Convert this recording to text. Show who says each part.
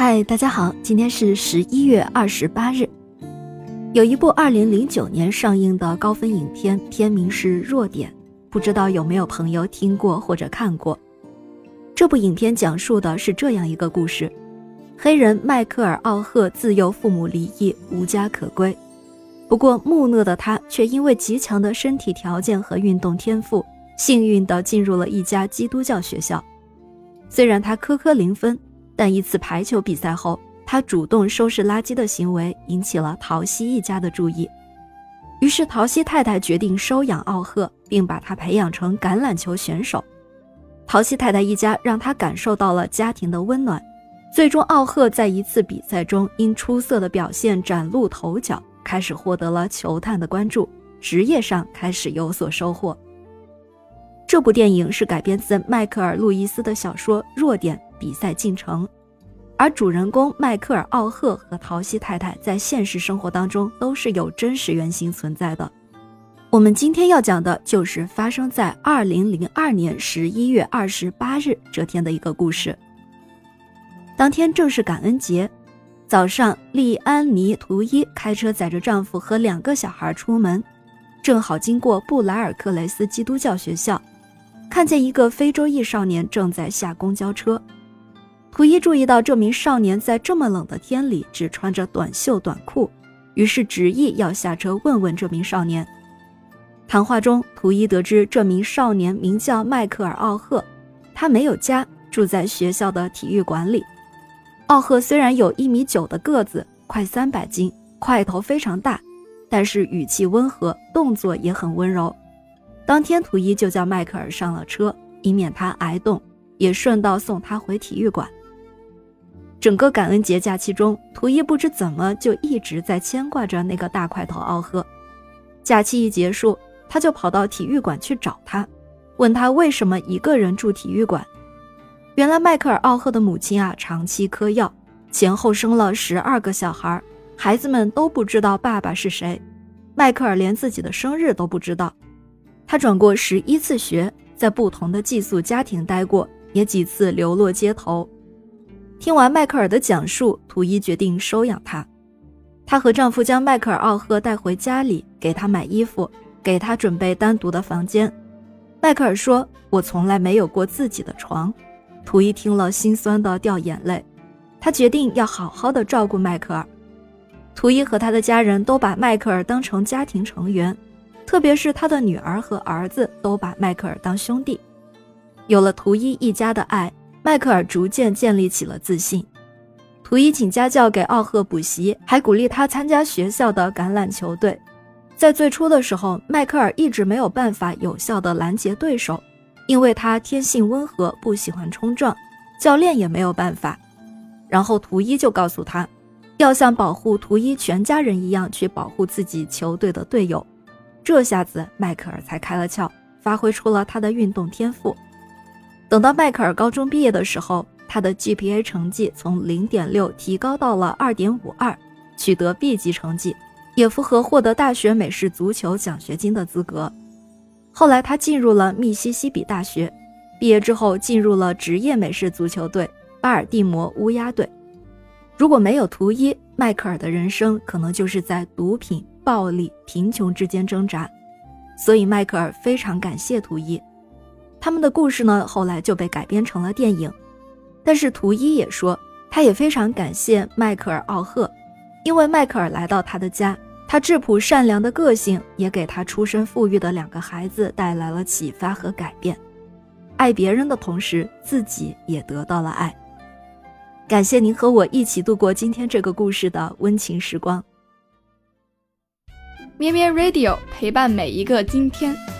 Speaker 1: 嗨，大家好，今天是十一月二十八日。有一部二零零九年上映的高分影片，片名是《弱点》，不知道有没有朋友听过或者看过？这部影片讲述的是这样一个故事：黑人迈克尔·奥赫自幼父母离异，无家可归。不过木讷的他却因为极强的身体条件和运动天赋，幸运地进入了一家基督教学校。虽然他科科零分，但一次排球比赛后，他主动收拾垃圾的行为引起了陶西一家的注意。于是陶西太太决定收养奥赫，并把他培养成橄榄球选手。陶西太太一家让他感受到了家庭的温暖。最终，奥赫在一次比赛中因出色的表现崭露头角。开始获得了球探的关注，职业上开始有所收获。这部电影是改编自迈克尔·路易斯的小说《弱点》比赛进程，而主人公迈克尔·奥赫和陶西太太在现实生活当中都是有真实原型存在的。我们今天要讲的就是发生在二零零二年十一月二十八日这天的一个故事。当天正是感恩节。早上，利安妮·图伊开车载着丈夫和两个小孩出门，正好经过布莱尔克雷斯基督教学校，看见一个非洲裔少年正在下公交车。图一注意到这名少年在这么冷的天里只穿着短袖短裤，于是执意要下车问问这名少年。谈话中，图一得知这名少年名叫迈克尔·奥赫，他没有家，住在学校的体育馆里。奥赫虽然有一米九的个子，快三百斤，块头非常大，但是语气温和，动作也很温柔。当天，图一就叫迈克尔上了车，以免他挨冻，也顺道送他回体育馆。整个感恩节假期中，图一不知怎么就一直在牵挂着那个大块头奥赫。假期一结束，他就跑到体育馆去找他，问他为什么一个人住体育馆。原来迈克尔·奥赫的母亲啊，长期嗑药，前后生了十二个小孩，孩子们都不知道爸爸是谁，迈克尔连自己的生日都不知道。他转过十一次学，在不同的寄宿家庭待过，也几次流落街头。听完迈克尔的讲述，图伊决定收养他。她和丈夫将迈克尔·奥赫带回家里，给他买衣服，给他准备单独的房间。迈克尔说：“我从来没有过自己的床。”图伊听了，心酸的掉眼泪。他决定要好好的照顾迈克尔。图伊和他的家人都把迈克尔当成家庭成员，特别是他的女儿和儿子都把迈克尔当兄弟。有了图伊一家的爱，迈克尔逐渐建立起了自信。图伊请家教给奥赫补习，还鼓励他参加学校的橄榄球队。在最初的时候，迈克尔一直没有办法有效的拦截对手。因为他天性温和，不喜欢冲撞，教练也没有办法。然后图伊就告诉他，要像保护图伊全家人一样去保护自己球队的队友。这下子迈克尔才开了窍，发挥出了他的运动天赋。等到迈克尔高中毕业的时候，他的 GPA 成绩从零点六提高到了二点五二，取得 B 级成绩，也符合获得大学美式足球奖学金的资格。后来，他进入了密西西比大学，毕业之后进入了职业美式足球队巴尔的摩乌鸦队。如果没有图一，迈克尔的人生可能就是在毒品、暴力、贫穷之间挣扎。所以，迈克尔非常感谢图一。他们的故事呢，后来就被改编成了电影。但是，图一也说，他也非常感谢迈克尔·奥赫，因为迈克尔来到他的家。他质朴善良的个性也给他出身富裕的两个孩子带来了启发和改变。爱别人的同时，自己也得到了爱。感谢您和我一起度过今天这个故事的温情时光。
Speaker 2: 咩咩 Radio 陪伴每一个今天。